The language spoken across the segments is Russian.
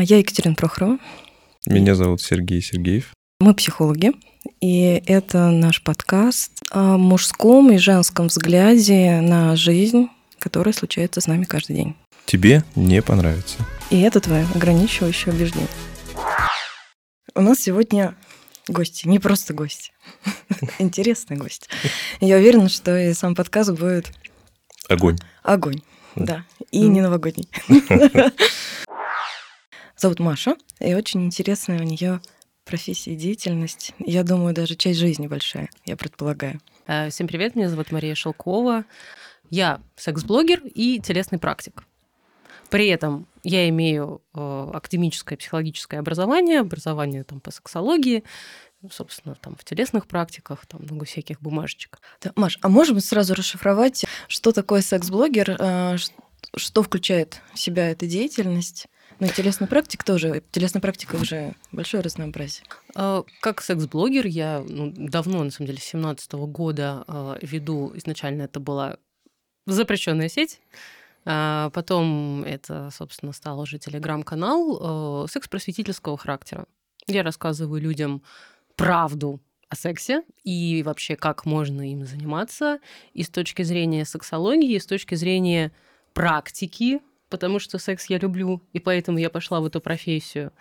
Я Екатерина Прохорова. Меня зовут Сергей Сергеев. Мы психологи, и это наш подкаст о мужском и женском взгляде на жизнь, которая случается с нами каждый день. Тебе не понравится. И это твое ограничивающее убеждение. У нас сегодня гости, не просто гости, интересный гость. Я уверена, что и сам подкаст будет... Огонь. Огонь, да. И не новогодний. Зовут Маша, и очень интересная у нее профессия и деятельность. Я думаю, даже часть жизни большая, я предполагаю. Э, всем привет, меня зовут Мария Шелкова. Я секс-блогер и телесный практик. При этом я имею э, академическое психологическое образование, образование там, по сексологии, собственно, там в телесных практиках, там много всяких бумажечек. Да, Маш, а можем сразу расшифровать, что такое секс-блогер, э, что включает в себя эта деятельность? Ну и телесный практик тоже. Телесная практика уже большое разнообразие. А, как секс-блогер я ну, давно, на самом деле, с 17 года а, веду. Изначально это была запрещенная сеть. А потом это, собственно, стал уже телеграм-канал секс-просветительского характера. Я рассказываю людям правду о сексе и вообще как можно им заниматься и с точки зрения сексологии, и с точки зрения практики, потому что секс я люблю, и поэтому я пошла в эту профессию.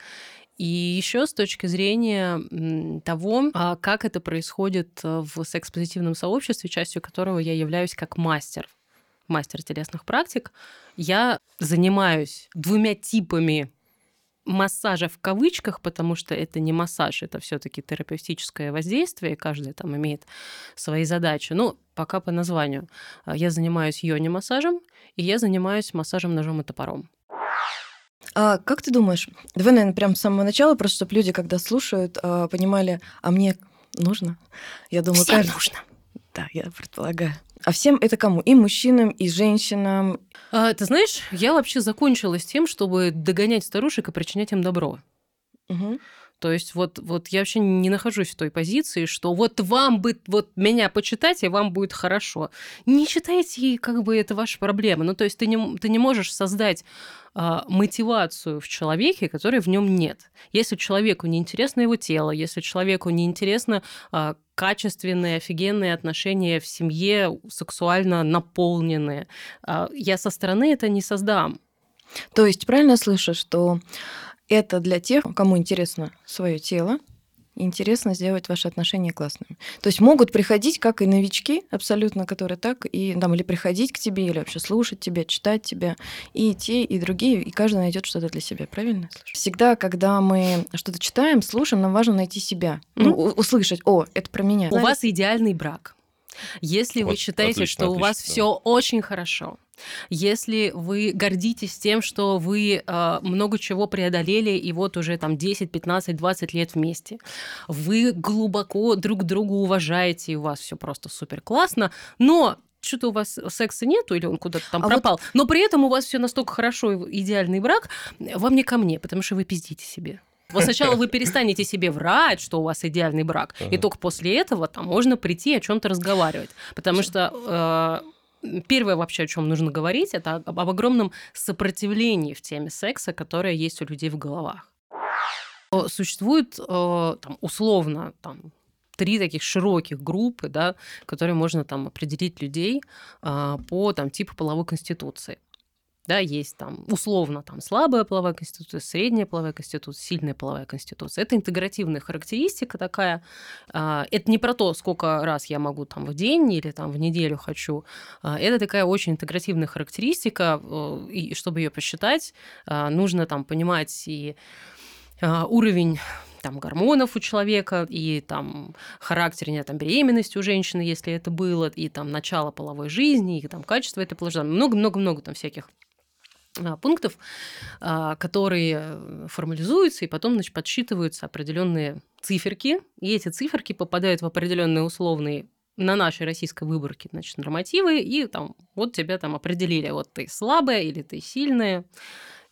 И еще с точки зрения того, а, как это происходит э, в секс-позитивном сообществе, частью которого я являюсь как мастер, мастер телесных практик, я занимаюсь двумя типами массажа в кавычках, потому что это не массаж, это все-таки терапевтическое воздействие, каждый там имеет свои задачи. Ну, пока по названию. А, я занимаюсь йони-массажем, и я занимаюсь массажем ножом и топором. А как ты думаешь, давай, наверное, прямо с самого начала, просто чтобы люди, когда слушают, а, понимали, а мне нужно? Я думаю, Всем каждый... нужно. Да, я предполагаю. А всем это кому? И мужчинам, и женщинам? А, ты знаешь, я вообще закончила с тем, чтобы догонять старушек и причинять им добро. Угу. То есть вот, вот я вообще не нахожусь в той позиции, что вот вам бы вот меня почитать, и вам будет хорошо. Не читайте, как бы это ваша проблема. Ну, то есть ты не, ты не можешь создать а, мотивацию в человеке, которой в нем нет. Если человеку не интересно его тело, если человеку не интересно а, качественные, офигенные отношения в семье, сексуально наполненные, а, я со стороны это не создам. То есть правильно слышу, что это для тех, кому интересно свое тело, интересно сделать ваши отношения классными. То есть могут приходить как и новички, абсолютно, которые так, и там, или приходить к тебе, или вообще слушать тебя, читать тебя, и те, и другие, и каждый найдет что-то для себя, правильно? Всегда, когда мы что-то читаем, слушаем, нам важно найти себя, ну, услышать, о, это про меня. У Знаете? вас идеальный брак. Если вот, вы считаете, отлично, что отлично, у вас все очень хорошо, если вы гордитесь тем, что вы э, много чего преодолели, и вот уже там 10, 15, 20 лет вместе, вы глубоко друг друга уважаете, и у вас все просто супер классно, но что-то у вас секса нету, или он куда-то там а пропал, вот... но при этом у вас все настолько хорошо, идеальный брак, вам не ко мне, потому что вы пиздите себе. Вот сначала вы перестанете себе врать, что у вас идеальный брак, ага. и только после этого там можно прийти о чем-то разговаривать. Потому что э, первое вообще, о чем нужно говорить, это об, об огромном сопротивлении в теме секса, которое есть у людей в головах. Существует э, там, условно там, три таких широких группы, да, которые можно там определить людей э, по там, типу половой конституции. Да, есть там условно там слабая половая конституция, средняя половая конституция, сильная половая конституция. Это интегративная характеристика такая. А, это не про то, сколько раз я могу там в день или там в неделю хочу. А, это такая очень интегративная характеристика, э, и чтобы ее посчитать, а, нужно там понимать и уровень там гормонов у человека, и там характер не там беременности у женщины, если это было, и там начало половой жизни, и там качество этой половой много-много-много там всяких пунктов, а, которые э, формализуются, и потом значит, подсчитываются определенные циферки, и эти циферки попадают в определенные условные на нашей российской выборке, значит, нормативы, и там вот тебя там определили, вот ты слабая или ты сильная,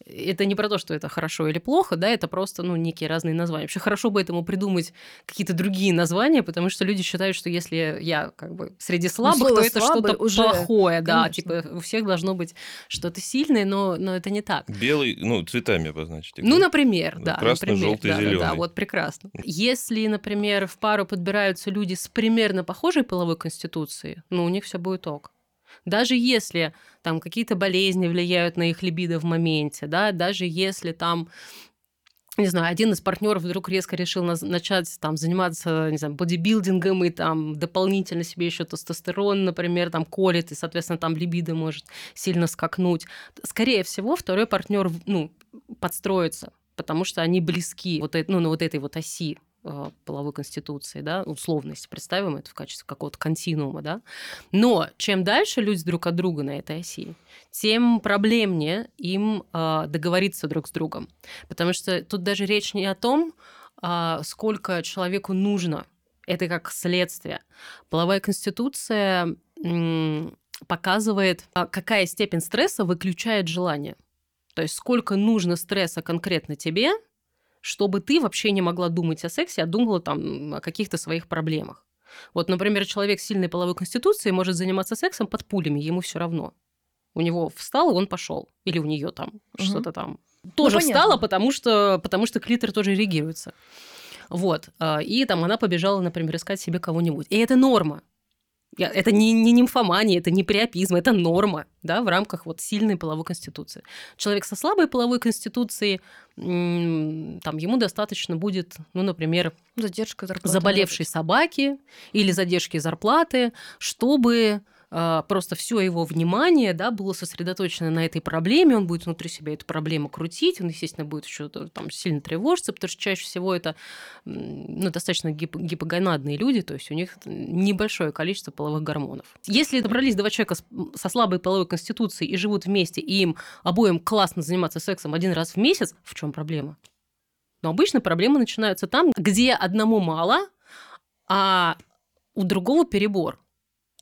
это не про то, что это хорошо или плохо, да, это просто, ну, некие разные названия. Вообще хорошо бы этому придумать какие-то другие названия, потому что люди считают, что если я как бы среди ну, слабых, ну, то это что-то уже... плохое, да, Конечно. типа у всех должно быть что-то сильное, но, но это не так. Белый, ну, цветами обозначить. Ну, например, да. Красный, например, желтый, да, зеленый. Да, да, вот прекрасно. Если, например, в пару подбираются люди с примерно похожей половой конституцией, ну, у них все будет ок. Даже если там какие-то болезни влияют на их либидо в моменте, да, даже если там не знаю, один из партнеров вдруг резко решил начать там заниматься, не знаю, бодибилдингом и там дополнительно себе еще тестостерон, например, там колет, и, соответственно, там либидо может сильно скакнуть. Скорее всего, второй партнер, ну, подстроится, потому что они близки вот, ну, на вот этой вот оси половой конституции, да, условность, представим это в качестве какого-то континуума, да. Но чем дальше люди друг от друга на этой оси, тем проблемнее им э, договориться друг с другом. Потому что тут даже речь не о том, э, сколько человеку нужно. Это как следствие. Половая конституция показывает, какая степень стресса выключает желание. То есть сколько нужно стресса конкретно тебе, чтобы ты вообще не могла думать о сексе, а думала там о каких-то своих проблемах. Вот, например, человек с сильной половой конституцией может заниматься сексом под пулями, ему все равно. У него встал, он пошел. Или у нее там угу. что-то там. Ну, Тоже ну, встала, потому что, потому что клитор тоже реагируется. Вот. А, и там она побежала, например, искать себе кого-нибудь. И это норма. Это не, не нимфомания, это не приопизм, это норма да, в рамках вот сильной половой конституции. Человек со слабой половой конституцией, там, ему достаточно будет, ну, например, задержка зарплаты, заболевшей собаки или задержки зарплаты, чтобы просто все его внимание да, было сосредоточено на этой проблеме, он будет внутри себя эту проблему крутить, он, естественно, будет еще там сильно тревожиться, потому что чаще всего это ну, достаточно гип гипогонадные люди, то есть у них небольшое количество половых гормонов. Если добрались два человека со слабой половой конституцией и живут вместе, и им обоим классно заниматься сексом один раз в месяц, в чем проблема? Но обычно проблемы начинаются там, где одному мало, а у другого перебор.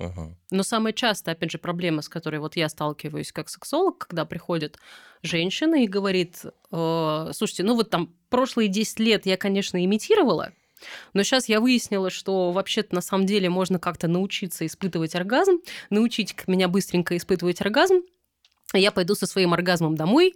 Ага. Но самая частая, опять же, проблема, с которой вот я сталкиваюсь как сексолог, когда приходит женщина и говорит, э, слушайте, ну вот там прошлые 10 лет я, конечно, имитировала, но сейчас я выяснила, что вообще-то на самом деле можно как-то научиться испытывать оргазм, научить меня быстренько испытывать оргазм, я пойду со своим оргазмом домой. К,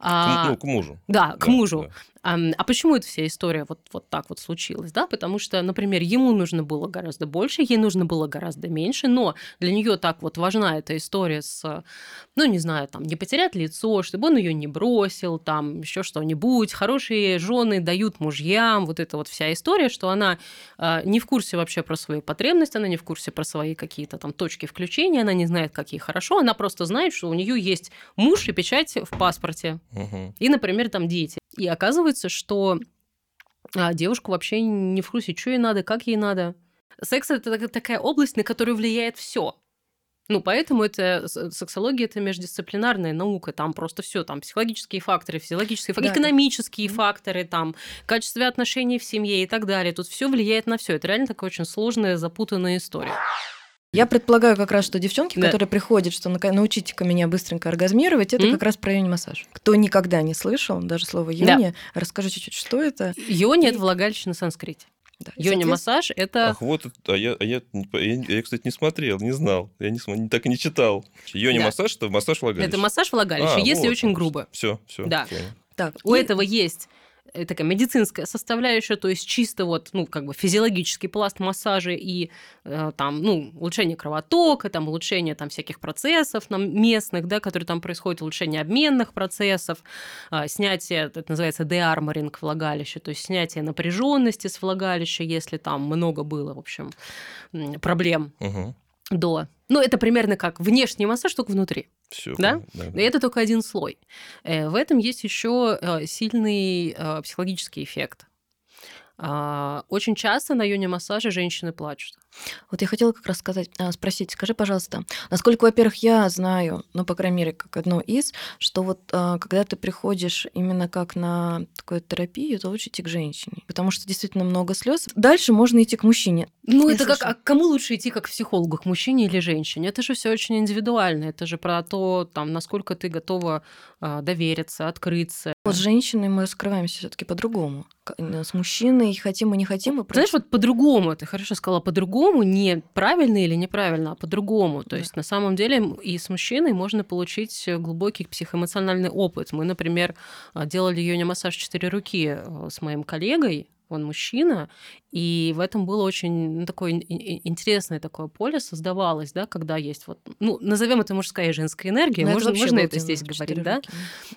а, ну, к мужу. Да, к да, мужу. А почему эта вся история вот, вот так вот случилась? Да? Потому что, например, ему нужно было гораздо больше, ей нужно было гораздо меньше, но для нее так вот важна эта история с, ну, не знаю, там, не потерять лицо, чтобы он ее не бросил, там, еще что-нибудь. Хорошие жены дают мужьям, вот эта вот вся история, что она э, не в курсе вообще про свои потребности, она не в курсе про свои какие-то там точки включения, она не знает, как ей хорошо, она просто знает, что у нее есть муж и печать в паспорте. Угу. И, например, там дети. И оказывается, что а, девушка вообще не в курсе, что ей надо, как ей надо. Секс это такая область, на которую влияет все. Ну, поэтому это сексология это междисциплинарная наука, там просто все, там психологические факторы, физиологические факторы, да. экономические факторы, там качество отношений в семье и так далее. Тут все влияет на все. Это реально такая очень сложная, запутанная история. Я предполагаю как раз, что девчонки, да. которые приходят, что научите-ка меня быстренько оргазмировать, это mm-hmm. как раз про йони-массаж. Кто никогда не слышал даже слово йони, да. расскажи чуть-чуть, что это. Йони – это влагалище на санскрите. Да. Йони-массаж – это… Ах, вот, а я, а я, я, я, кстати, не смотрел, не знал, я не, так и не читал. Йони-массаж да. – это массаж влагалища. Это массаж влагалища, а, если вот, очень грубо. Все, все. Да. Так, у и... этого есть такая медицинская составляющая, то есть чисто вот, ну, как бы физиологический пласт массажа и э, там, ну, улучшение кровотока, там, улучшение там всяких процессов там, местных, да, которые там происходят, улучшение обменных процессов, э, снятие, это называется деарморинг влагалища, то есть снятие напряженности с влагалища, если там много было, в общем, проблем. Угу до. Ну, это примерно как внешний массаж, только внутри. Все, да? Да, да? И это только один слой. Э, в этом есть еще э, сильный э, психологический эффект. А, очень часто на йоне массаже женщины плачут. Вот я хотела как раз сказать, а, спросить, скажи, пожалуйста, насколько, во-первых, я знаю, ну, по крайней мере, как одно из, что вот а, когда ты приходишь именно как на такую терапию, то лучше идти к женщине, потому что действительно много слез. Дальше можно идти к мужчине. Ну, я это слышу. как, а кому лучше идти как к психологу, к мужчине или женщине? Это же все очень индивидуально, это же про то, там, насколько ты готова а, довериться, открыться. Вот с женщиной мы раскрываемся все таки по-другому. С мужчиной хотим мы не хотим. Мы Знаешь, вот по-другому, ты хорошо сказала, по-другому, не правильно или неправильно, а по-другому. То да. есть на самом деле и с мужчиной можно получить глубокий психоэмоциональный опыт. Мы, например, а, делали йони-массаж четыре руки э, с моим коллегой, он мужчина, и в этом было очень ну, такое интересное такое поле создавалось, да, когда есть вот, ну, назовем это мужская и женская энергия, Но можно, это, можно это здесь говорить, да,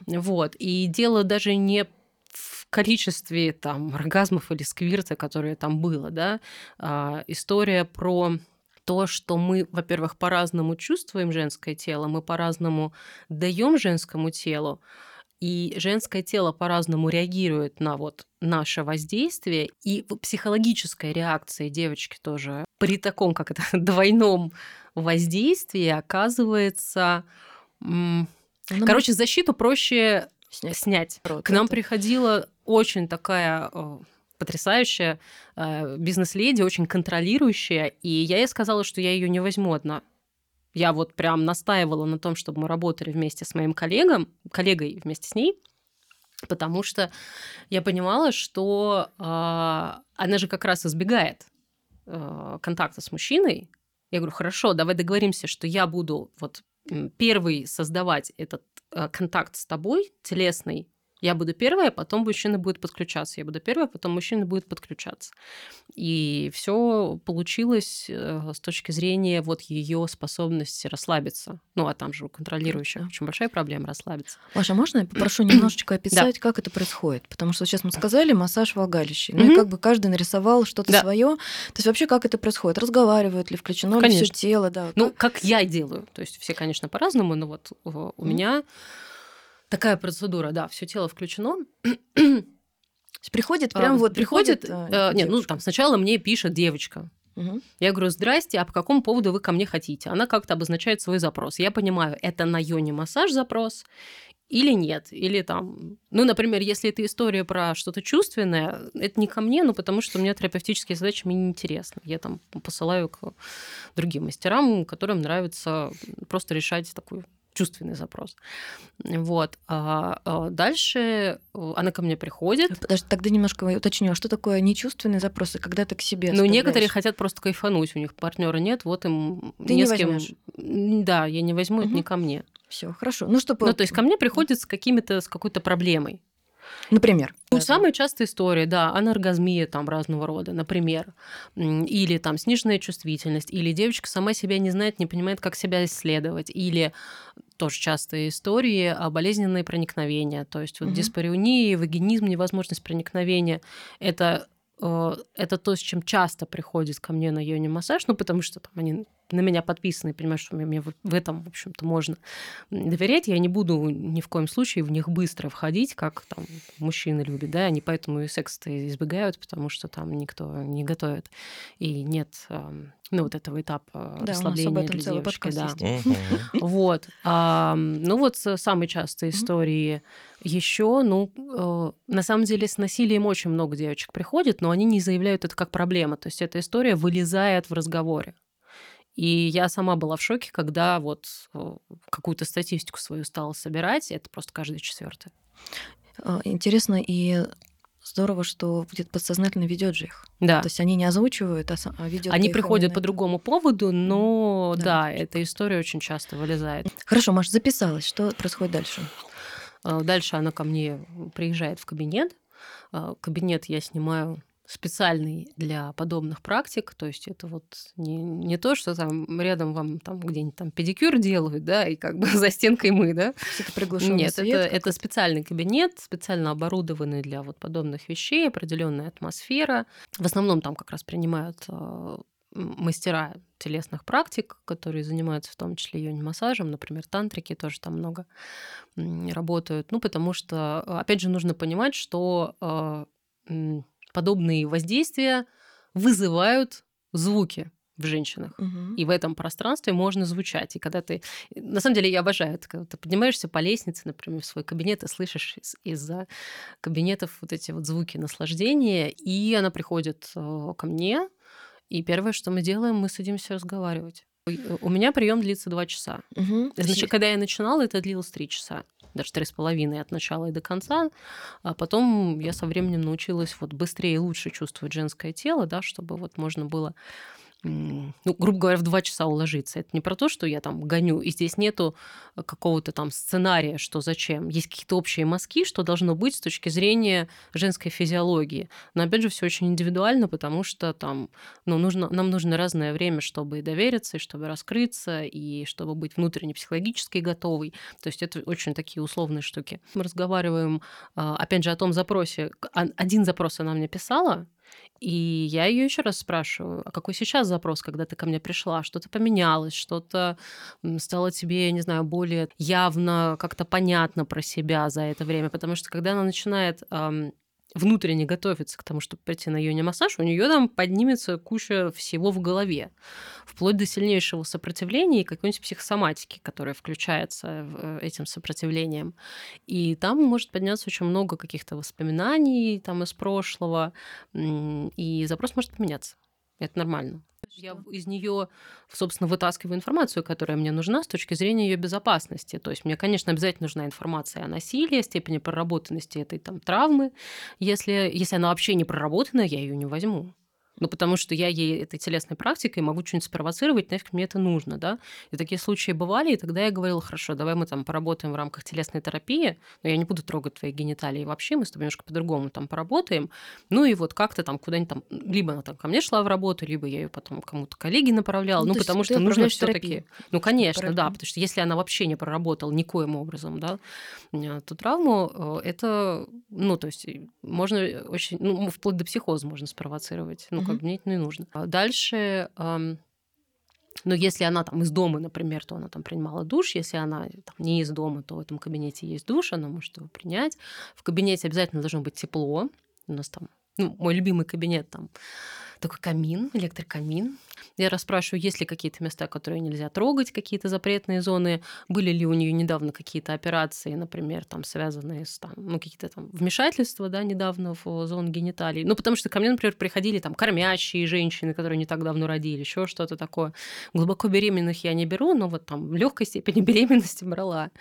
вот, и дело даже не в количестве там оргазмов или сквирта, которые там было, да, а, история про то, что мы, во-первых, по-разному чувствуем женское тело, мы по-разному даем женскому телу, и женское тело по-разному реагирует на вот наше воздействие, и психологическая реакция девочки тоже при таком, как это, двойном воздействии оказывается... Ну, короче, защиту проще снять. снять. К нам приходила очень такая э, потрясающая э, бизнес-леди, очень контролирующая, и я ей сказала, что я ее не возьму одна. Я вот прям настаивала на том, чтобы мы работали вместе с моим коллегом, коллегой вместе с ней, потому что я понимала, что э, она же как раз избегает э, контакта с мужчиной. Я говорю, хорошо, давай договоримся, что я буду вот первый создавать этот контакт с тобой телесный, я буду первая, потом мужчина будет подключаться. Я буду первая, потом мужчина будет подключаться. И все получилось э, с точки зрения вот ее способности расслабиться. Ну, а там же у контролирующих очень большая проблема расслабиться. Маша, можно я попрошу немножечко описать, как это происходит? Потому что сейчас мы сказали массаж влагалища. Ну и как бы каждый нарисовал что-то свое. То есть вообще как это происходит? Разговаривают ли, включено ли все тело? Да, ну, как я делаю. То есть все, конечно, по-разному, но вот у меня Такая процедура, да, все тело включено. Приходит прям а, вот приходит. приходит э, нет, ну там сначала мне пишет девочка. Угу. Я говорю, здрасте, а по какому поводу вы ко мне хотите? Она как-то обозначает свой запрос. Я понимаю, это на йоне массаж запрос или нет. Или там, ну, например, если это история про что-то чувственное, это не ко мне, ну, потому что у меня терапевтические задачи мне неинтересны. Я там посылаю к другим мастерам, которым нравится просто решать такую чувственный запрос. Вот. А, а дальше э, она ко мне приходит. Подожди, тогда немножко уточню, а что такое нечувственные запросы, когда ты к себе Ну, некоторые хотят просто кайфануть, у них партнера нет, вот им ты не, не с кем... Да, я не возьму, угу. это не ко мне. Все, хорошо. Ну, что Ну, то есть ко мне приходит с какими-то, с какой-то проблемой. Например. Ну, да. самая частая история, да, анаргазмия там разного рода, например. Или там сниженная чувствительность, или девочка сама себя не знает, не понимает, как себя исследовать, или тоже частые истории о болезненные проникновения, то есть вот угу. диспариуния, вагинизм, невозможность проникновения. Это Э, это то, с чем часто приходит ко мне на йони массаж, ну, потому что там они на меня подписаны, понимаешь, что мне в этом, в общем-то, можно доверять. Я не буду ни в коем случае в них быстро входить, как там мужчины любят, да, они поэтому и секс-то избегают, потому что там никто не готовит, и нет ну, вот этого этапа да, расслабления для девушки. Да. Вот. А, ну, вот самые частые истории еще, ну, э, на самом деле с насилием очень много девочек приходит, но они не заявляют это как проблема. То есть эта история вылезает в разговоре. И я сама была в шоке, когда вот э, какую-то статистику свою стала собирать, это просто каждый четвертый. А, интересно, и здорово, что будет подсознательно ведет же их. Да. То есть они не озвучивают, а, а ведет. Они приходят по другому поводу, но да. да, эта история очень часто вылезает. Хорошо, Маш, записалась. Что происходит дальше? А, дальше она ко мне приезжает в кабинет. Кабинет я снимаю специальный для подобных практик, то есть это вот не, не то, что там рядом вам там где-нибудь там педикюр делают, да, и как бы за стенкой мы, да. Это приглашенный Нет, свет, это, это специальный кабинет, специально оборудованный для вот подобных вещей, определенная атмосфера. В основном там как раз принимают э, мастера телесных практик, которые занимаются в том числе йони-массажем, например, тантрики тоже там много работают. Ну, потому что, опять же, нужно понимать, что э, подобные воздействия вызывают звуки. в женщинах. Угу. И в этом пространстве можно звучать. И когда ты... На самом деле я обожаю это, когда ты поднимаешься по лестнице, например, в свой кабинет и слышишь из- из-за кабинетов вот эти вот звуки наслаждения, и она приходит э, ко мне, и первое, что мы делаем, мы садимся разговаривать. У меня прием длится два часа. Угу. Значит, когда я начинала, это длилось три часа даже три с половиной от начала и до конца. А потом я со временем научилась вот быстрее и лучше чувствовать женское тело, да, чтобы вот можно было ну, грубо говоря, в два часа уложиться. Это не про то, что я там гоню, и здесь нету э, какого-то там сценария, что зачем. Есть какие-то общие мазки, что должно быть с точки зрения женской физиологии. Но опять же, все очень индивидуально, потому что там, ну, нужно, нам нужно разное время, чтобы довериться, и чтобы раскрыться, и чтобы быть внутренне психологически готовой. То есть это очень такие условные штуки. Мы разговариваем, а, опять же, о том запросе. Один запрос она мне писала, и я ее еще раз спрашиваю, а какой сейчас запрос, когда ты ко мне пришла? Что-то поменялось, что-то стало тебе, я не знаю, более явно, как-то понятно про себя за это время? Потому что когда она начинает эм, внутренне готовится к тому, чтобы прийти на йони-массаж, у нее там поднимется куча всего в голове, вплоть до сильнейшего сопротивления и какой-нибудь психосоматики, которая включается в этим сопротивлением. И там может подняться очень много каких-то воспоминаний там из прошлого, и запрос может поменяться. Это нормально. Я из нее, собственно, вытаскиваю информацию, которая мне нужна с точки зрения ее безопасности. То есть мне, конечно, обязательно нужна информация о насилии, степени проработанности этой там травмы. Если, если она вообще не проработана, я ее не возьму. Ну, потому что я ей этой телесной практикой могу что-нибудь спровоцировать, нафиг мне это нужно, да. И такие случаи бывали, и тогда я говорила, хорошо, давай мы там поработаем в рамках телесной терапии, но я не буду трогать твои гениталии вообще, мы с тобой немножко по-другому там поработаем. Ну и вот как-то там куда-нибудь там, либо она там ко мне шла в работу, либо я ее потом кому-то коллеге направляла, ну, ну потому что нужно все таки Ну, конечно, терапию. да, потому что если она вообще не проработала никоим образом, да, ту травму, э, это, ну, то есть можно очень, ну, вплоть до психоза можно спровоцировать, ну, как бы мне это не нужно. А дальше но если она там из дома, например, то она там принимала душ. Если она там, не из дома, то в этом кабинете есть душ, она может его принять. В кабинете обязательно должно быть тепло. У нас там, ну, мой любимый кабинет там такой камин, электрокамин. Я расспрашиваю, есть ли какие-то места, которые нельзя трогать, какие-то запретные зоны, были ли у нее недавно какие-то операции, например, там связанные с там, ну, какие-то там вмешательства, да, недавно в зону гениталий. Ну, потому что ко мне, например, приходили там кормящие женщины, которые не так давно родили, еще что-то такое. Глубоко беременных я не беру, но вот там в легкой степени беременности брала.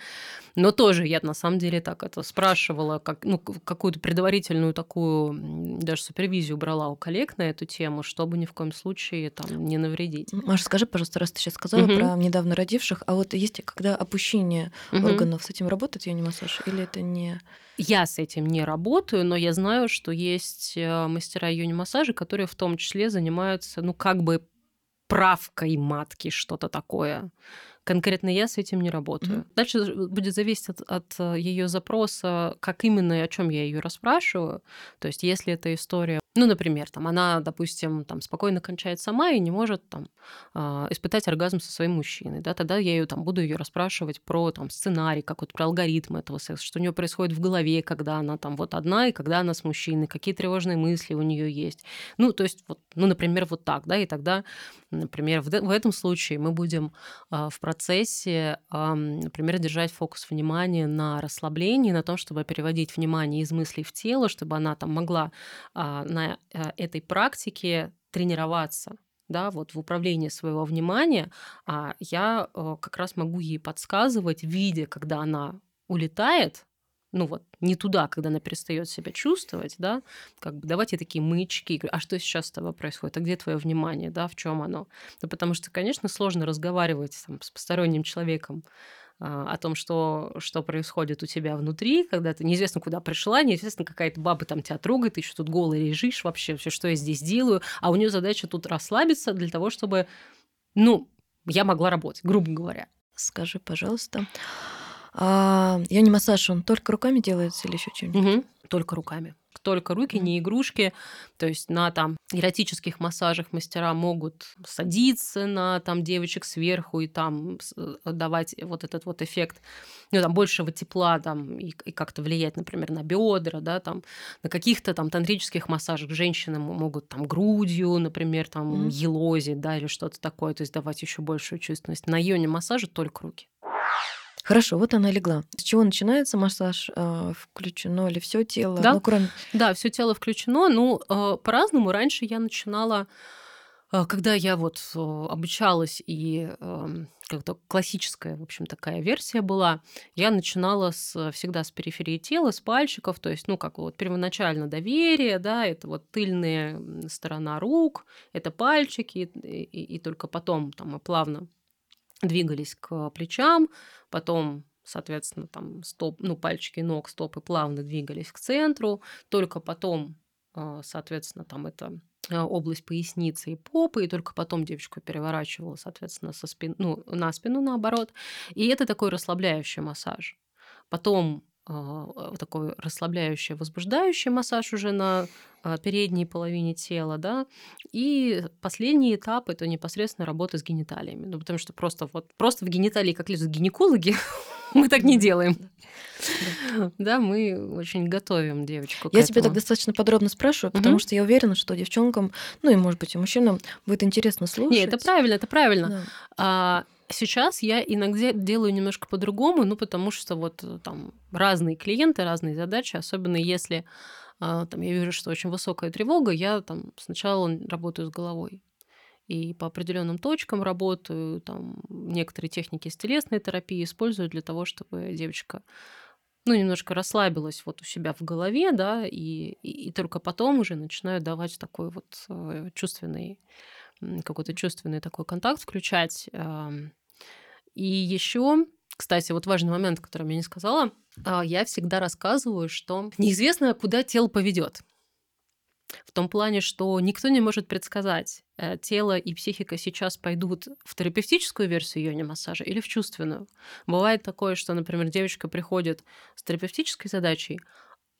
Но тоже я на самом деле так это спрашивала, как, ну, какую-то предварительную такую даже супервизию брала у коллег на эту тему, чтобы ни в коем случае там не навредить. Маша, скажи, пожалуйста, раз ты сейчас сказала угу. про недавно родивших, а вот есть когда опущение угу. органов, с этим работает ее массаж или это не... Я с этим не работаю, но я знаю, что есть э, мастера йони-массажа, которые в том числе занимаются, ну, как бы правкой матки, что-то такое. Конкретно я с этим не работаю. Mm-hmm. Дальше будет зависеть от, от э, ее запроса, как именно и о чем я ее расспрашиваю. То есть, если это история ну, например, там, она, допустим, там, спокойно кончает сама и не может там, э, испытать оргазм со своим мужчиной. Да? Тогда я ее, там, буду ее расспрашивать про там, сценарий, как вот про алгоритм этого секса, что у нее происходит в голове, когда она там вот одна и когда она с мужчиной, какие тревожные мысли у нее есть. Ну, то есть, вот, ну, например, вот так, да, и тогда, например, в, в этом случае мы будем э, в процессе, например, держать фокус внимания на расслаблении, на том, чтобы переводить внимание из мыслей в тело, чтобы она там могла на на э, этой практике тренироваться да, вот в управлении своего внимания, а я э, как раз могу ей подсказывать, видя, когда она улетает, ну вот, не туда, когда она перестает себя чувствовать, да, как бы давать ей такие маячки, а что сейчас с тобой происходит, а где твое внимание, да, в чем оно? Ну, потому что, конечно, сложно разговаривать там, с посторонним человеком о том, что, что происходит у тебя внутри, когда ты неизвестно куда пришла, неизвестно какая-то баба там тебя трогает, ты еще тут голый лежишь, вообще все, что я здесь делаю, а у нее задача тут расслабиться для того, чтобы, ну, я могла работать, грубо говоря. Скажи, пожалуйста, а, я не массаж, он только руками делается или еще чем-нибудь? Угу. Только руками. Только руки, не игрушки. То есть на там эротических массажах мастера могут садиться на там девочек сверху и там э, давать вот этот вот эффект ну, там, большего тепла там, и, и как-то влиять, например, на бедра, да, там, на каких-то там тантрических массажах женщины могут там грудью, например, там mm-hmm. елозить, да, или что-то такое, то есть давать еще большую чувственность. На йоне массаже только руки. Хорошо, вот она легла. С чего начинается массаж? Э, включено ли все тело? Да, ну, кроме... да все тело включено. Ну, э, по-разному. Раньше я начинала, э, когда я вот обучалась и эм, как-то классическая, в общем, такая версия была. Я начинала с, всегда с периферии тела, с пальчиков, то есть, ну, как вот первоначально доверие, да, это вот тыльная сторона рук, это пальчики, и, и, и только потом там мы плавно двигались к плечам, потом соответственно, там стоп, ну, пальчики ног, стопы плавно двигались к центру, только потом, а, соответственно, там это а, область поясницы и попы, и только потом девочку переворачивала, соответственно, со спин... ну, на спину наоборот. И это такой расслабляющий массаж. Потом такой расслабляющий, возбуждающий массаж уже на э, передней половине тела, да, и последний этап это непосредственно работа с гениталиями, ну потому что просто вот просто в гениталии как лезут гинекологи, мы так не делаем. Да, мы очень готовим девочку. Я тебе так достаточно подробно спрашиваю, потому что я уверена, что девчонкам, ну и может быть и мужчинам будет интересно слушать. Нет, это правильно, это правильно. Сейчас я иногда делаю немножко по-другому, ну, потому что вот э, там разные клиенты, разные задачи, особенно если а, там, я вижу, что очень высокая тревога, я там сначала работаю с головой. И по определенным точкам работаю, там некоторые техники с телесной терапии использую для того, чтобы девочка ну, немножко расслабилась вот у себя в голове, да, и, и, и только потом уже начинаю давать такой вот э, чувственный, какой-то чувственный такой контакт включать. И еще, кстати, вот важный момент, который я не сказала, а, я всегда рассказываю, что неизвестно, куда тело поведет. В том плане, что никто не может предсказать, э, тело и психика сейчас пойдут в терапевтическую версию йони массажа или в чувственную. Бывает такое, что, например, девочка приходит с терапевтической задачей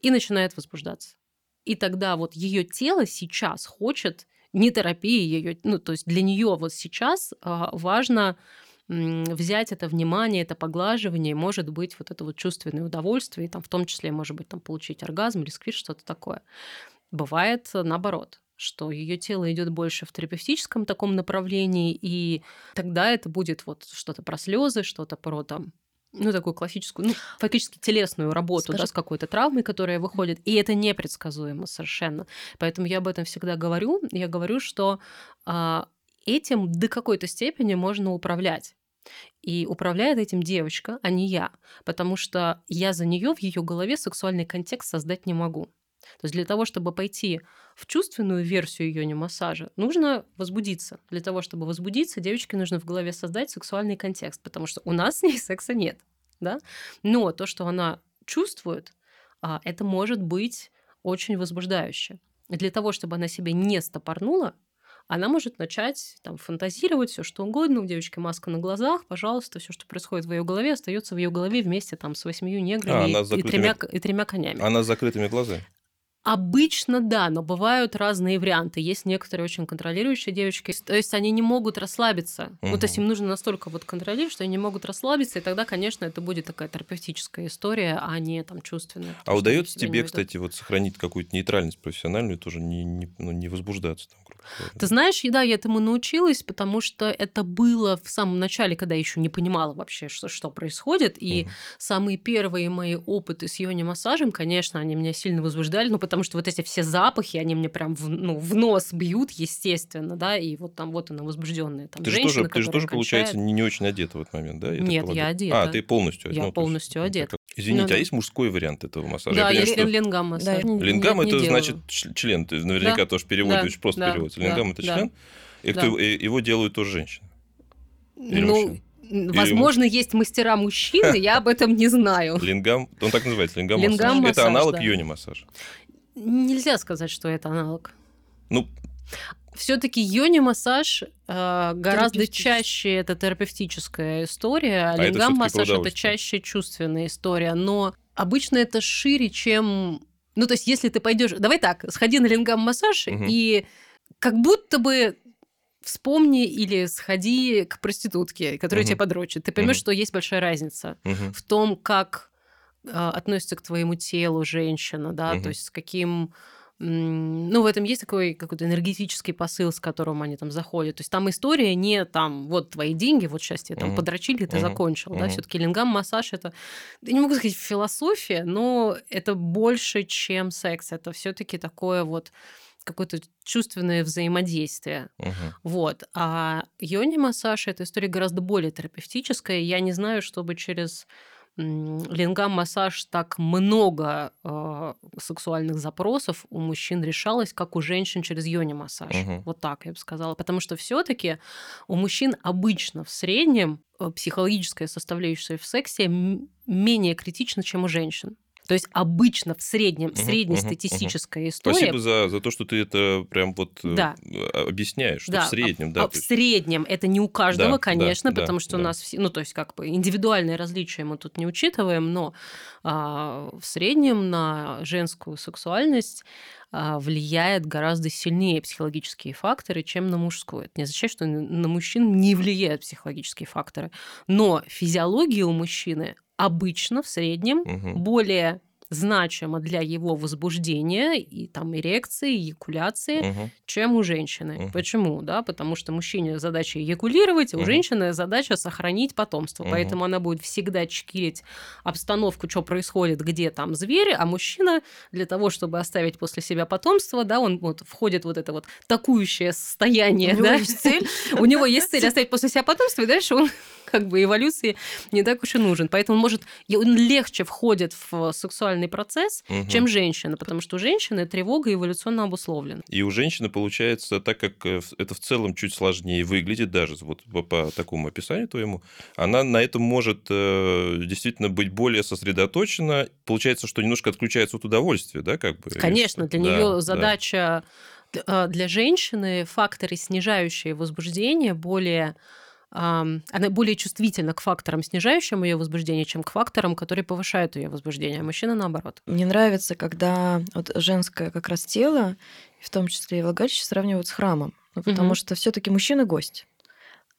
и начинает возбуждаться. И тогда вот ее тело сейчас хочет не терапии ее, ну то есть для нее вот сейчас а, важно взять это внимание, это поглаживание, может быть, вот это вот чувственное удовольствие, и там в том числе, может быть, там получить оргазм или сквиз, что-то такое. Бывает наоборот что ее тело идет больше в терапевтическом таком направлении, и тогда это будет вот что-то про слезы, что-то про там ну, такую классическую, ну, фактически телесную работу, Скажи... да, с какой-то травмой, которая выходит, и это непредсказуемо совершенно. Поэтому я об этом всегда говорю. Я говорю, что а, этим до какой-то степени можно управлять. И управляет этим девочка, а не я, потому что я за нее в ее голове сексуальный контекст создать не могу. То есть для того, чтобы пойти в чувственную версию ее не массажа, нужно возбудиться. Для того, чтобы возбудиться, девочке нужно в голове создать сексуальный контекст, потому что у нас с ней секса нет. Да? Но то, что она чувствует, а, это может быть очень возбуждающе. Для того, чтобы она себе не стопорнула, она может начать там фантазировать все что угодно. У девочки маска на глазах, пожалуйста, все, что происходит в ее голове, остается в ее голове вместе там с восьмью неграми а, и, закрытыми... и, тремя, и тремя конями. Она с закрытыми глазами. Обычно да, но бывают разные варианты. Есть некоторые очень контролирующие девочки, то есть они не могут расслабиться. Угу. Ну, то есть им нужно настолько вот контролировать, что они не могут расслабиться, и тогда, конечно, это будет такая терапевтическая история, а не там чувственная. А удается тебе, кстати, вот сохранить какую-то нейтральность профессиональную, тоже не, не, ну, не возбуждаться там, ты знаешь, да, я этому научилась, потому что это было в самом начале, когда я еще не понимала вообще, что, что происходит. И угу. самые первые мои опыты с йони-массажем, конечно, они меня сильно возбуждали, ну, потому что вот эти все запахи, они мне прям в, ну, в нос бьют, естественно, да, и вот там вот она возбужденная. Там, ты женщина, же тоже, ты же тоже, получается, не, не очень одета в этот момент, да? Я Нет, я одета. А, ты полностью одета. Я ну, полностью есть, одета. Извините, ну, а есть мужской вариант этого массажа? Да, есть что... лингам массаж. Да, лингам это значит член, ты наверняка да, тоже переводишь, да, просто да, переводится. Лингам да, это член, да. и кто, да. его делают тоже женщины. Или ну, мужчины. Возможно, Или... есть мастера мужчины, я об этом не знаю. Лингам, он так называется, лингам, лингам массаж. Это аналог да. йони массажа. Нельзя сказать, что это аналог. Ну, все-таки йони-массаж э, гораздо чаще это терапевтическая история, а, а лингам-массаж это, это чаще чувственная история. Но обычно это шире, чем Ну, то есть, если ты пойдешь, давай так, сходи на лингам-массаж угу. и как будто бы вспомни или сходи к проститутке, которая угу. тебя подрочит. Ты поймешь, угу. что есть большая разница угу. в том, как относится к твоему телу женщина, да, угу. то есть с каким ну, в этом есть такой какой-то энергетический посыл, с которым они там заходят. То есть там история не там, вот твои деньги, вот сейчас тебе там uh-huh. подрочили, ты uh-huh. закончил, uh-huh. да, все-таки лингам, массаж это, я не могу сказать философия, но это больше, чем секс, это все-таки такое вот какое-то чувственное взаимодействие. Uh-huh. Вот. А йони-массаж это история гораздо более терапевтическая. Я не знаю, чтобы через лингам-массаж так много э, сексуальных запросов у мужчин решалось, как у женщин через йони-массаж. Угу. Вот так я бы сказала. Потому что все-таки у мужчин обычно в среднем э, психологическая составляющая в сексе менее критична, чем у женщин. То есть обычно в среднем, uh-huh, среднестатистическая uh-huh, история... Спасибо за, за то, что ты это прям вот э, да. объясняешь, что да. в среднем. Да, а в среднем это не у каждого, да, конечно, да, потому да, что да. у нас, все, ну то есть как бы индивидуальные различия мы тут не учитываем, но а, в среднем на женскую сексуальность а, влияет гораздо сильнее психологические факторы, чем на мужскую. Это не означает, что на мужчин не влияют психологические факторы. Но физиология у мужчины обычно в среднем угу. более значимо для его возбуждения и там эрекции, эякуляции, угу. чем у женщины. Угу. Почему? Да, потому что мужчине задача эякулировать, а у женщины задача сохранить потомство. Угу. Поэтому она будет всегда чкирить обстановку, что происходит, где там звери, а мужчина для того, чтобы оставить после себя потомство, да, он вот входит в вот это вот такующее состояние. У да? есть цель. У него есть цель оставить после себя потомство, и дальше он как бы эволюции не так уж и нужен. Поэтому он может, он легче входит в сексуальный процесс, угу. чем женщина, потому что у женщины тревога эволюционно обусловлена. И у женщины получается, так как э, это в целом чуть сложнее выглядит, даже вот по, по такому описанию твоему, она на этом может э, действительно быть более сосредоточена. Получается, что немножко отключается от удовольствия, да, как бы? Конечно, для да, нее задача да. для женщины факторы, снижающие возбуждение, более она более чувствительна к факторам, снижающим ее возбуждение, чем к факторам, которые повышают ее возбуждение, а мужчина наоборот. Мне нравится, когда вот женское как раз тело, в том числе и влагалище, сравнивают с храмом. Ну, потому угу. что все-таки мужчина гость.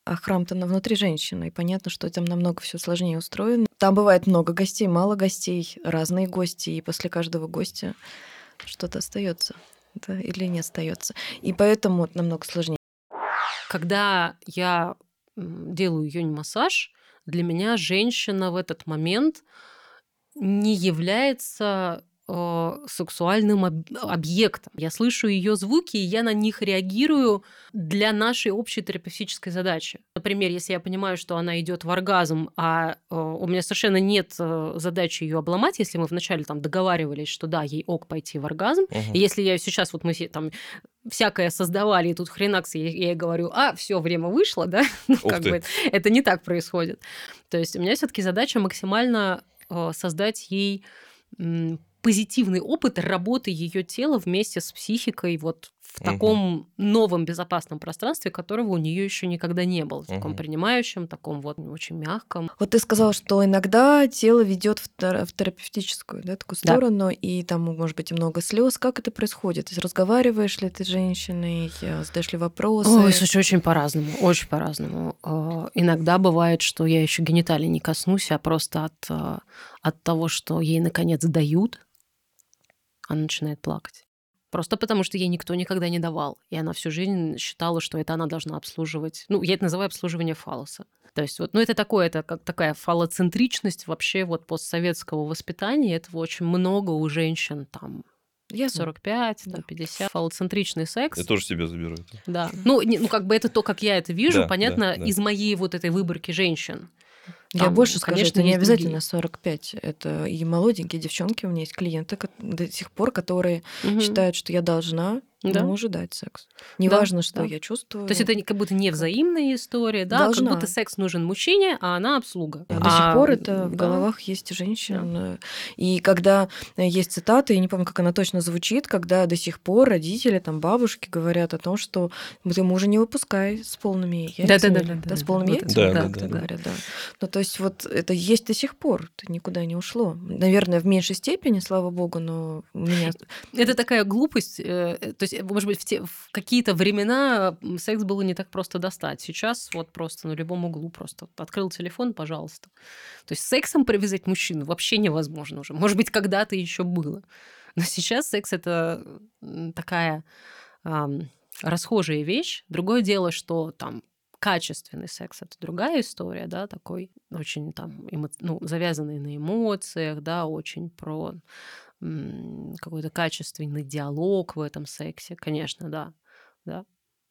А храм-то внутри женщины, и понятно, что там намного все сложнее устроено. Там бывает много гостей, мало гостей, разные гости, и после каждого гостя что-то остается да, или не остается. И поэтому намного сложнее. Когда я делаю йонь-массаж, для меня женщина в этот момент не является э, сексуальным об- объектом. Я слышу ее звуки, и я на них реагирую для нашей общей терапевтической задачи. Например, если я понимаю, что она идет в оргазм, а э, у меня совершенно нет э, задачи ее обломать, если мы вначале там договаривались, что да, ей ок пойти в оргазм, uh-huh. и если я сейчас вот мы там всякое создавали, и тут хренакс, я, я говорю, а, все, время вышло, да, ну, как ты. бы это не так происходит. То есть у меня все-таки задача максимально э, создать ей позитивный опыт работы ее тела вместе с психикой вот в угу. таком новом безопасном пространстве, которого у нее еще никогда не было, в угу. таком принимающем, таком вот очень мягком. Вот ты сказала, что иногда тело ведет в, в терапевтическую да, такую сторону, да. и там может быть много слез. Как это происходит? То есть разговариваешь ли ты с женщиной, э, задаешь ли вопросы? Ой, слушай, очень по-разному, очень по-разному. Э, иногда бывает, что я еще гениталий не коснусь, а просто от, э, от того, что ей наконец дают, она начинает плакать. Просто потому, что ей никто никогда не давал. И она всю жизнь считала, что это она должна обслуживать. Ну, я это называю обслуживание фалоса. То есть вот, ну, это такое, это как такая фалоцентричность вообще вот постсоветского воспитания. Этого очень много у женщин там я 45, да. там, 50. Фалоцентричный секс. Я тоже себе заберу это. Да. Ну, не, ну, как бы это то, как я это вижу, да, понятно, да, да. из моей вот этой выборки женщин. Там, Я больше скажу, конечно, это не обязательно другие. 45. Это и молоденькие девчонки. У меня есть клиенты до сих пор, которые угу. считают, что я должна да. могу дать секс. Неважно, да, что да. я чувствую. То есть это как будто не взаимная история, да, Должна. как будто секс нужен мужчине, а она обслуга. Да, а, до сих пор это в головах есть женщин. Да. И когда есть цитаты, я не помню, как она точно звучит, когда до сих пор родители, там, бабушки говорят о том, что ты мужа не выпускай с полными яйцами. Да, да, да, да, да, с полными вот яйцами, да, да, да, говорят, да. Ну, то есть вот это есть до сих пор, это никуда не ушло. Наверное, в меньшей степени, слава богу, но у меня... Это такая глупость, э, то есть, может быть, в, те, в какие-то времена секс было не так просто достать. Сейчас вот просто на любом углу просто открыл телефон, пожалуйста. То есть сексом привязать мужчину вообще невозможно уже. Может быть, когда-то еще было. Но сейчас секс это такая эм, расхожая вещь. Другое дело, что там качественный секс это другая история, да, такой очень там эмо... ну, завязанный на эмоциях, да, очень про какой-то качественный диалог в этом сексе, конечно, да, да.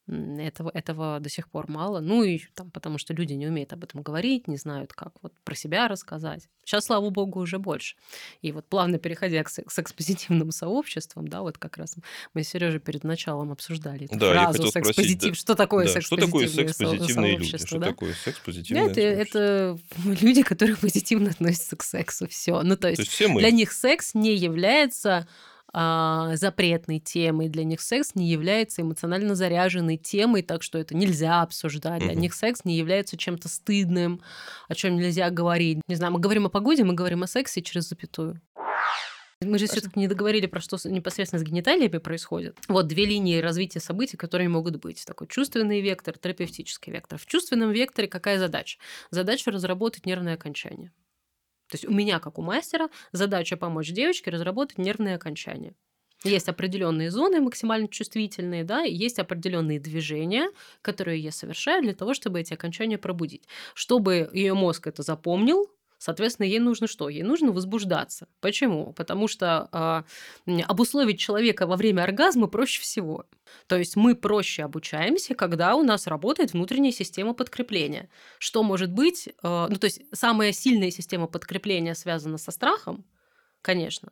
Этого, этого до сих пор мало. Ну и там, потому что люди не умеют об этом говорить, не знают, как вот про себя рассказать. Сейчас, слава богу, уже больше. И вот плавно переходя к секс-позитивным сообществам, да, вот как раз мы с Сережей перед началом обсуждали эту да, фразу секс-позитив. Да, что такое да, секс-позитивные Что такое секс-позитивные люди? Что да? такое секс-позитивные да, это, это люди, которые позитивно относятся к сексу. Все. Ну, то есть, то есть все мы. для них секс не является а, запретной темой. Для них секс не является эмоционально заряженной темой, так что это нельзя обсуждать. Для них секс не является чем-то стыдным, о чем нельзя говорить. Не знаю, мы говорим о погоде, мы говорим о сексе через запятую. Мы же все-таки не договорили про что непосредственно с гениталиями происходит. Вот две линии развития событий, которые могут быть. Такой чувственный вектор, терапевтический вектор. В чувственном векторе какая задача? Задача разработать нервное окончание. То есть у меня, как у мастера, задача помочь девочке разработать нервные окончания. Есть определенные зоны максимально чувствительные, да, и есть определенные движения, которые я совершаю для того, чтобы эти окончания пробудить. Чтобы ее мозг это запомнил, Соответственно, ей нужно что? Ей нужно возбуждаться. Почему? Потому что э, обусловить человека во время оргазма проще всего. То есть мы проще обучаемся, когда у нас работает внутренняя система подкрепления. Что может быть? Э, ну, то есть самая сильная система подкрепления связана со страхом, конечно.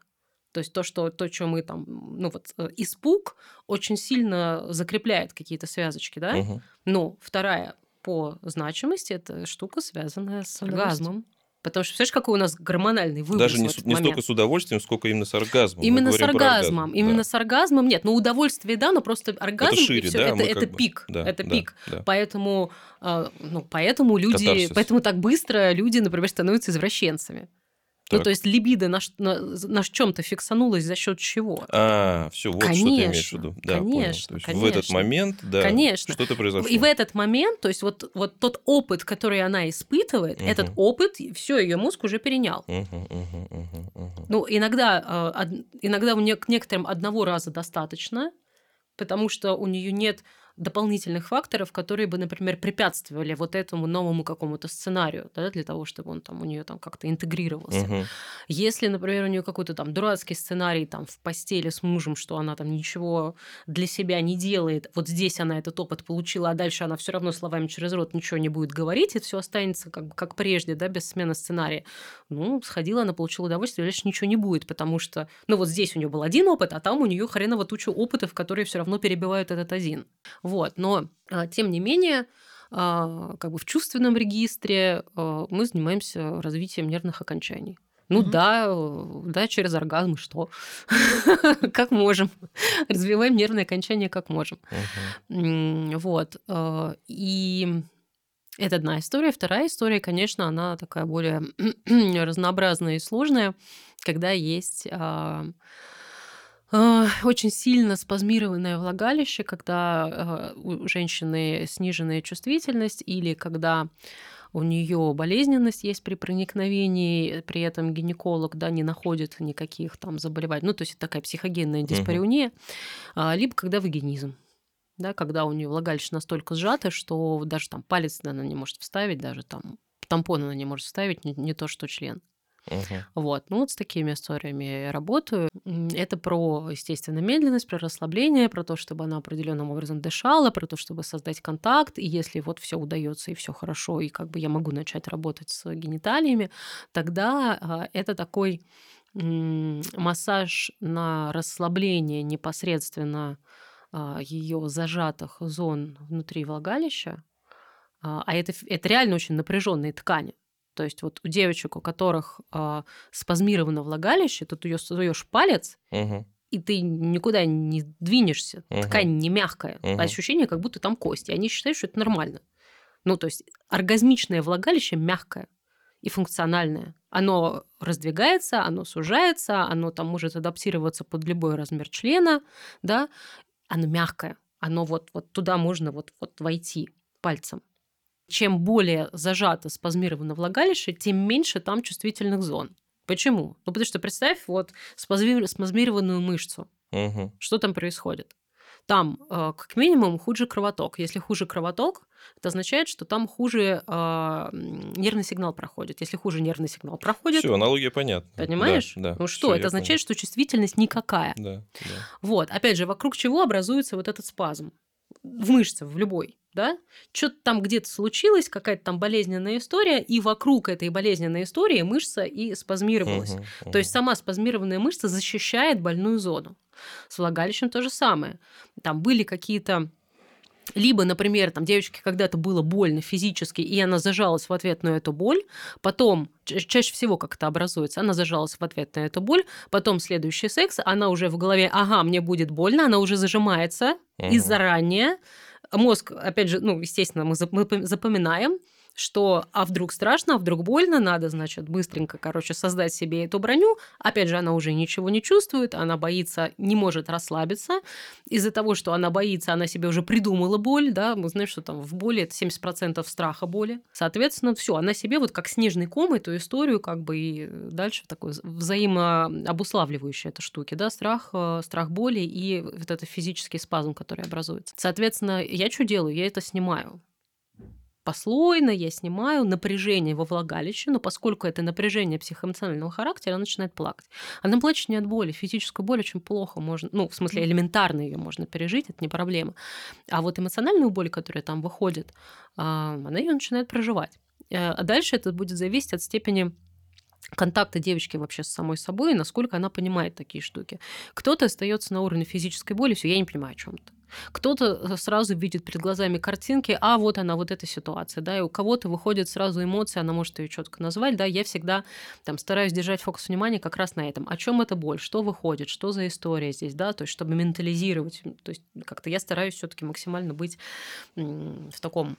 То есть то, что то, что мы там, ну вот э, испуг очень сильно закрепляет какие-то связочки, да. Угу. Но вторая по значимости это штука, связанная с оргазмом. Потому что, представляешь, какой у нас гормональный выброс Даже не, в не столько с удовольствием, сколько именно с оргазмом. Именно с оргазмом. Оргазм. Именно да. с оргазмом нет. Ну, удовольствие, да, но просто оргазм это, шире, и все, да? это, это пик. Да, это да, пик. Да. Поэтому, э, ну, поэтому люди, Катарсис. поэтому так быстро люди, например, становятся извращенцами. Ну, так. Ну, то есть либидо на, на, на чем-то фиксанулось за счет чего? А, все, вот конечно, что ты имеешь в виду. Да, конечно, понял. конечно. В этот момент, да, конечно. что-то произошло. И в этот момент, то есть вот, вот тот опыт, который она испытывает, угу. этот опыт, все, ее мозг уже перенял. Угу, угу, угу, угу. Ну, иногда, а, иногда у некоторым одного раза достаточно, потому что у нее нет дополнительных факторов, которые бы, например, препятствовали вот этому новому какому-то сценарию, да, для того, чтобы он там у нее там как-то интегрировался. Угу. Если, например, у нее какой-то там дурацкий сценарий там в постели с мужем, что она там ничего для себя не делает, вот здесь она этот опыт получила, а дальше она все равно словами через рот ничего не будет говорить, и все останется как, как прежде, да, без смены сценария. Ну, сходила, она получила удовольствие, дальше ничего не будет, потому что, ну, вот здесь у нее был один опыт, а там у нее хреново туча опытов, которые все равно перебивают этот один. Вот. Но, а, тем не менее, а, как бы в чувственном регистре а, мы занимаемся развитием нервных окончаний. Ну угу. да, да, через оргазм, что? как можем. Развиваем нервные окончания как можем. Угу. Вот. И это одна история. Вторая история, конечно, она такая более разнообразная и сложная, когда есть а, очень сильно спазмированное влагалище, когда а, у женщины сниженная чувствительность или когда у нее болезненность есть при проникновении, при этом гинеколог да, не находит никаких там заболеваний, ну то есть такая психогенная диспариуния, угу. либо когда вагинизм да, когда у нее влагалище настолько сжато, что даже там палец она не может вставить, даже там тампон она не может вставить, не, не то что член. Uh-huh. Вот. Ну, вот с такими историями я работаю. Это про, естественно, медленность, про расслабление, про то, чтобы она определенным образом дышала, про то, чтобы создать контакт. И если вот все удается и все хорошо, и как бы я могу начать работать с гениталиями, тогда а, это такой массаж на расслабление непосредственно а, ее зажатых зон внутри влагалища, а, а это, это реально очень напряженные ткани. То есть вот у девочек, у которых э, спазмировано влагалище, тут ее суешь палец, угу. и ты никуда не двинешься. Угу. Ткань не мягкая. Угу. Ощущение, как будто там кости. Они считают, что это нормально. Ну, то есть оргазмичное влагалище мягкое и функциональное. Оно раздвигается, оно сужается, оно там может адаптироваться под любой размер члена, да, оно мягкое, оно вот, вот туда можно вот, вот войти пальцем. Чем более зажато спазмировано влагалище, тем меньше там чувствительных зон. Почему? Ну, потому что представь вот спазмированную мышцу. Угу. Что там происходит? Там, э, как минимум, хуже кровоток. Если хуже кровоток, это означает, что там хуже э, нервный сигнал проходит. Если хуже нервный сигнал проходит... Все, аналогия понятна. Понимаешь? Да, да, ну что, это означает, понял. что чувствительность никакая. Да, да. Вот, опять же, вокруг чего образуется вот этот спазм? В мышце, в любой да, что-то там где-то случилось, какая-то там болезненная история, и вокруг этой болезненной истории мышца и спазмировалась. Угу, угу. То есть сама спазмированная мышца защищает больную зону. С влагалищем то же самое. Там были какие-то либо, например, там девочке когда-то было больно физически, и она зажалась в ответ на эту боль, потом, чаще всего как это образуется, она зажалась в ответ на эту боль, потом следующий секс, она уже в голове, ага, мне будет больно, она уже зажимается угу. и заранее мозг, опять же, ну, естественно, мы запоминаем, что а вдруг страшно, а вдруг больно, надо, значит, быстренько, короче, создать себе эту броню. Опять же, она уже ничего не чувствует, она боится, не может расслабиться. Из-за того, что она боится, она себе уже придумала боль, да, мы знаем, что там в боли это 70% страха боли. Соответственно, все, она себе вот как снежный ком эту историю как бы и дальше такой взаимообуславливающая эта штуки, да, страх, э, страх боли и вот это физический спазм, который образуется. Соответственно, я что делаю? Я это снимаю послойно, я снимаю напряжение во влагалище, но поскольку это напряжение психоэмоционального характера, она начинает плакать. Она плачет не от боли, физическую боль очень плохо можно, ну, в смысле, элементарно ее можно пережить, это не проблема. А вот эмоциональную боль, которая там выходит, а, она ее начинает проживать. Э, а дальше это будет зависеть от степени контакта девочки вообще с самой собой и насколько она понимает такие штуки. Кто-то остается на уровне физической боли, все, я не понимаю о чем-то. Кто-то сразу видит перед глазами картинки, а вот она, вот эта ситуация, да, и у кого-то выходит сразу эмоция, она может ее четко назвать, да, я всегда там стараюсь держать фокус внимания как раз на этом, о чем это боль, что выходит, что за история здесь, да, то есть чтобы ментализировать, то есть как-то я стараюсь все-таки максимально быть в таком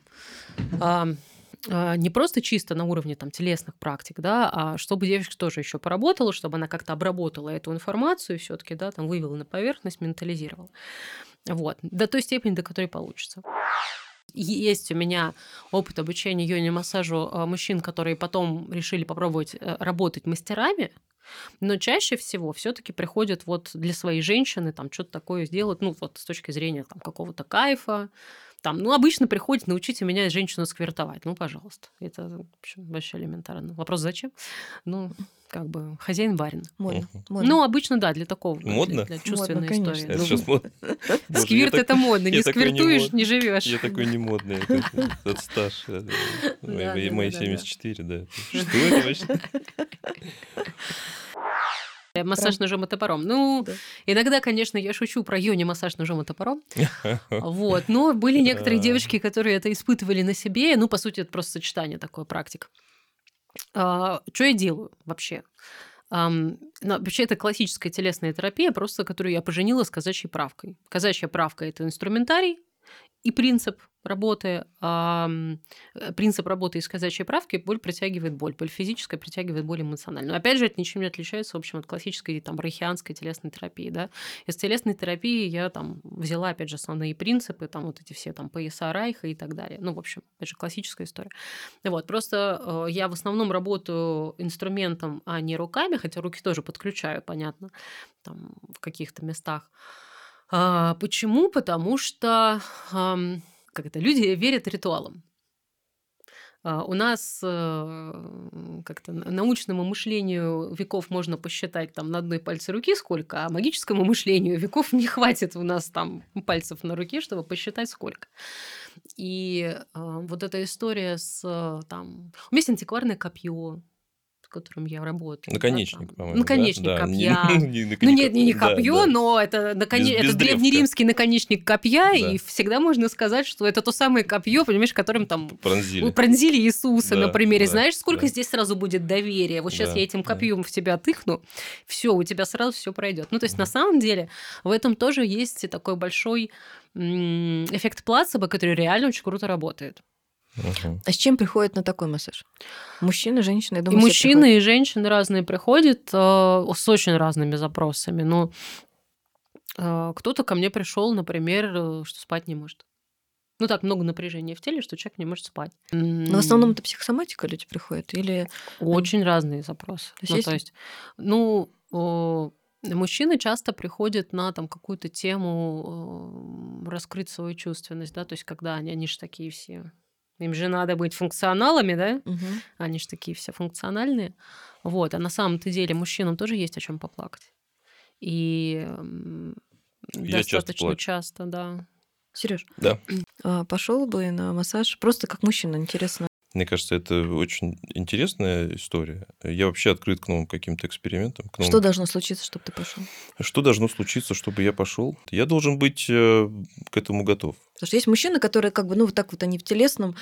а, не просто чисто на уровне там, телесных практик, да, а чтобы девочка тоже еще поработала, чтобы она как-то обработала эту информацию все-таки, да, там вывела на поверхность, ментализировала. Вот. До той степени, до которой получится. Есть у меня опыт обучения йони-массажу а, мужчин, которые потом решили попробовать э, работать мастерами, но чаще всего все-таки приходят вот для своей женщины там что-то такое сделать, ну вот с точки зрения там какого-то кайфа, там, ну, обычно приходит, научите меня женщину сквертовать. Ну, пожалуйста. Это, в общем, вообще элементарно. Вопрос зачем? Ну, как бы хозяин барин. Модно. модно. Ну, обычно, да, для такого. Модно? Для, для чувственной модно, истории. Это ну, сейчас модно. Сквирт это модно. Не сквертуешь, не живешь. Я такой не модный. Это стаж. Мои 74, да. Что это вообще? Э, массаж ножом и топором. Ну, да. иногда, конечно, я шучу про йони массаж ножом и топором. Вот. Но были некоторые девочки, которые это испытывали на себе. Ну, по сути, это просто сочетание такой практик. А, что я делаю вообще? Um, ну, вообще, это классическая телесная терапия, просто которую я поженила с казачьей правкой. Казачья правка – это инструментарий и принцип работы, э, принцип работы из казачьей правки, боль притягивает боль, боль физическая притягивает боль эмоциональную. Опять же, это ничем не отличается, в общем, от классической там рахианской телесной терапии, да. Из телесной терапии я там взяла, опять же, основные принципы, там вот эти все там пояса Райха и так далее. Ну, в общем, опять же, классическая история. Вот, просто э, я в основном работаю инструментом, а не руками, хотя руки тоже подключаю, понятно, там в каких-то местах. А, почему? Потому что как это, люди верят ритуалам. А, у нас э, как-то научному мышлению веков можно посчитать там на одной пальце руки сколько, а магическому мышлению веков не хватит у нас там пальцев на руке, чтобы посчитать сколько. И э, вот эта история с там... У меня есть антикварное копье, которым я работаю. Наконечник, да, по-моему. Наконечник да? копья. Да, не, не, ну нет, не, не копье, да, да. но это, без, без это древнеримский наконечник копья, да. и всегда можно сказать, что это то самое копье, понимаешь, которым там пронзили, пронзили Иисуса, да, например. Да, знаешь, сколько да. здесь сразу будет доверия? Вот сейчас Да, я этим да. копьем в тебя тыкну, все, у тебя сразу все пройдет. Ну, то есть, на самом деле, в этом тоже есть такой большой эффект плацебо, который реально очень круто работает. Мгм. А с чем приходят на такой массаж? Мужчины, женщины, я И думаю, все мужчины, и женщины разные приходят э, с очень разными запросами. Но э, кто-то ко мне пришел, например, э, что спать не может. Ну так, много напряжения в теле, что человек не может спать. приходят. Но в основном это психосоматика люди приходят? Или Очень разные запросы. То есть ну, есть- то есть, ну, о, мужчины часто приходят на там какую-то тему э, раскрыть свою чувственность, да, то есть когда они, они же такие все, им же надо быть функционалами, да, Мгм. они же такие все функциональные, вот, а на самом-то деле мужчинам тоже есть о чем поплакать. И Я часто достаточно плачу. часто, да. Сереж, Да. пошел бы на массаж просто как мужчина, интересно. Мне кажется, это очень интересная история. Я вообще открыт к новым каким-то экспериментам. К новым Что должно случиться, чтобы ты пошел? Что должно случиться, чтобы я пошел? Я должен быть э, к этому готов. Потому что есть мужчины, которые как бы, ну, вот так вот они в телесном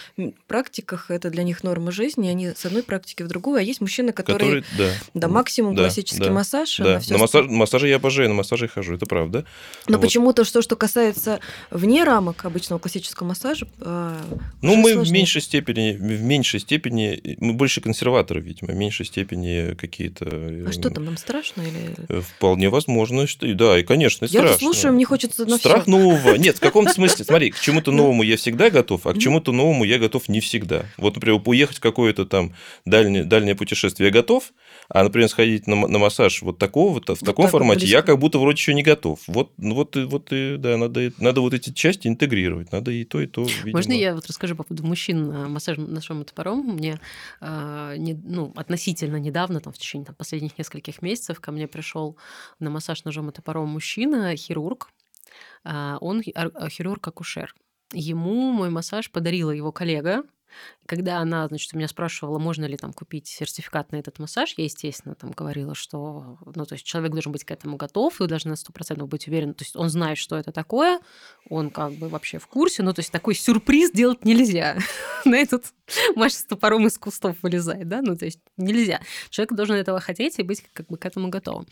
практиках, это для них норма жизни, они с одной практики в другую, а есть мужчины, которые, Который, да. да, максимум да, классический да, массаж, Да, на на массаж, остальное- массаже я обожаю, на массаже я хожу, это правда. Но Вот. почему-то что, что касается вне рамок обычного классического массажа, а, Ну, мы в сложнее. меньшей степени, в меньшей степени, мы больше консерваторы, видимо, в меньшей степени какие-то... А что там, нам страшно или... э, Вполне возможно, что и да, и конечно, Я страшно. тут слушаю, мне хочется на Страх все. нового. Нет, в каком-то смысле. Смотри, к чему-то Ну. новому я всегда готов, а к чему-то новому я готов не всегда. Вот, например, уехать в какое-то там дальнее, дальнее путешествие я готов, а, например, сходить на, на массаж вот такого, вот, в Вот таком так формате, я близко. как будто вроде еще не готов. Вот, ну вот, и- вот и, да, надо, надо вот эти части интегрировать, надо и то, и то, видимо. Можно я вот расскажу по поводу мужчин на массажем нашем топором? Мне э, не- ну, относительно недавно, там, в течение там, последних нескольких месяцев, ко мне пришел на массаж ножом и топором мужчина, хирург. А, Он а, хирург-акушер. Ему мой массаж подарила его коллега. Когда она, значит, у меня спрашивала, можно ли там купить сертификат на этот массаж, я, естественно, там говорила, что, ну, то есть человек должен быть к этому готов, и вы должны на 100% быть уверены. То есть он знает, что это такое, он как бы вообще в курсе, ну, то есть такой сюрприз делать нельзя. На этот Маша с топором из кустов вылезает, да, ну, то есть нельзя. Человек должен этого хотеть и быть как бы к этому готовым.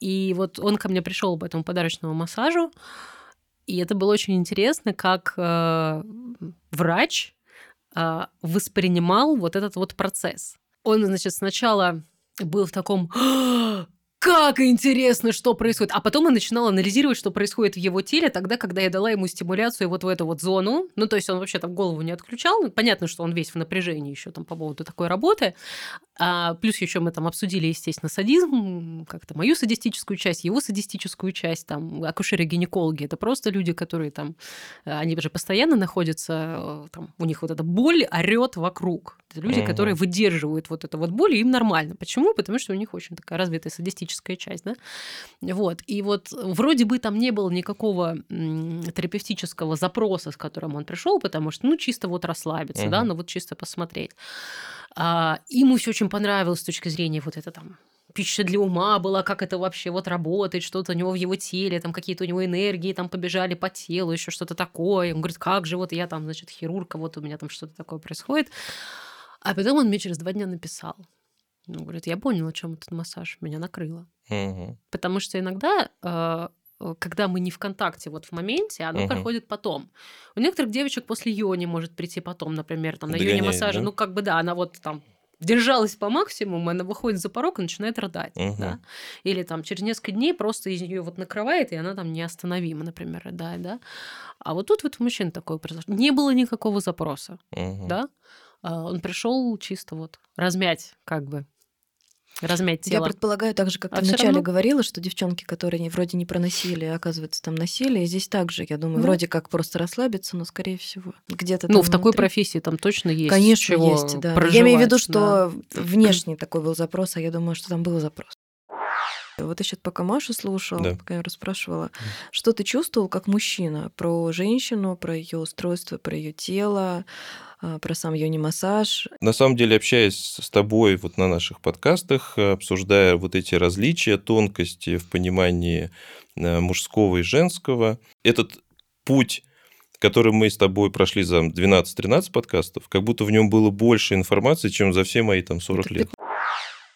И вот он ко мне пришел по этому подарочному массажу, и это было очень интересно, как э, врач воспринимал вот этот вот процесс. Он, значит, сначала был в таком «А, как интересно, что происходит. А потом он начинал анализировать, что происходит в его теле, тогда, когда я дала ему стимуляцию вот в эту вот зону. Ну, то есть он вообще там голову не отключал. Ну, Понятно, что он весь в напряжении еще там по поводу такой работы. А, плюс еще мы там обсудили, естественно, садизм, как-то мою садистическую часть, его садистическую часть, там, акушеры-гинекологи. Это просто люди, которые там, они же постоянно находятся, э, там, у них вот эта боль орет вокруг. Это люди, Мгм. которые выдерживают вот эту вот боль, и им нормально. Почему? Потому что у них очень такая развитая садистическая часть, да? Вот. И вот вроде бы там не было никакого терапевтического запроса, с которым он пришел, потому что, ну, чисто вот расслабиться, да, Мгм. ну, вот чисто посмотреть. А, ему все очень понравилось с точки зрения вот это там пища для ума была, как это вообще вот работает, что-то у него в его теле, там какие-то у него энергии там побежали по телу, еще что-то такое. Он говорит, как же вот я там, значит, хирург, а вот у меня там что-то такое происходит. А потом он мне через два дня написал. Он говорит, я понял, о чем этот массаж, меня накрыло. Мгм. Потому что иногда, э, э, когда мы не в контакте вот в моменте, оно Мгм. проходит потом. У некоторых девочек после йони может прийти потом, например, там на Догоняет, йоне массаже, да? ну как бы да, она вот там держалась по максимуму, она выходит за порог и начинает рыдать, Мгм. да, или там через несколько дней просто из нее вот накрывает, и она там неостановимо, например, рыдает, да. А вот тут вот у мужчин такое произошло. Не было никакого запроса, Мгм. да. А, Он пришел чисто вот размять, как бы, размять Я тело. предполагаю, так же, как А ты вначале равно- говорила, что девчонки, которые не- вроде не проносили, а оказывается там носили, и здесь также, я думаю, Ну. вроде как просто расслабиться, но скорее всего где-то Ну, в такой внутри. профессии там точно есть Конечно, чего есть, да. Я имею в виду, что да. внешний такой был запрос, а я думаю, что там был запрос. Вот еще пока Машу слушала, Да. пока я расспрашивала, что ты чувствовал как мужчина про женщину, про ее устройство, про ее тело, про сам йони-массаж. На самом деле, общаясь с тобой вот на наших подкастах, обсуждая вот эти различия, тонкости в понимании э, мужского и женского, этот путь который мы с тобой прошли за 12-13 подкастов, как будто в нем было больше информации, чем за все мои там 40 лет.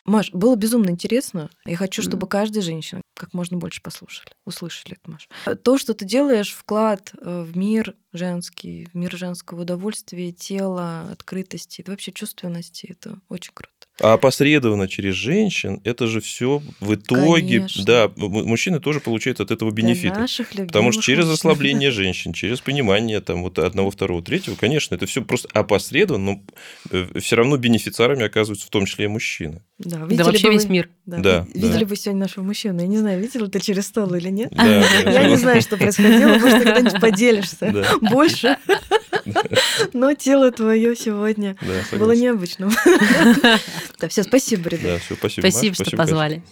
Маш, было безумно интересно. Я хочу, чтобы каждая женщина как можно больше послушали, услышали это, Маш. То, что ты делаешь, вклад э, в мир женский, в мир женского удовольствия, тела, открытости, вообще чувственности, это очень круто. А опосредованно через женщин, это же все в итоге, Конечно. да, мужчины тоже получают от этого бенефиты. Потому что через мужчин. расслабление женщин, через понимание там вот одного, второго, третьего, конечно, это все просто опосредованно, но э, все равно бенефициарами оказываются в том числе и мужчины. Да, видели да вообще вы... весь мир. Да. да видели да. бы сегодня нашего мужчину? Я не знаю, видел ты через стол или нет? Да, Я не знаю, что происходило, может, когда-нибудь поделишься больше. Но тело твое сегодня было необычным. Да, все, спасибо, ребята. Да, все, спасибо. Спасибо, что позвали.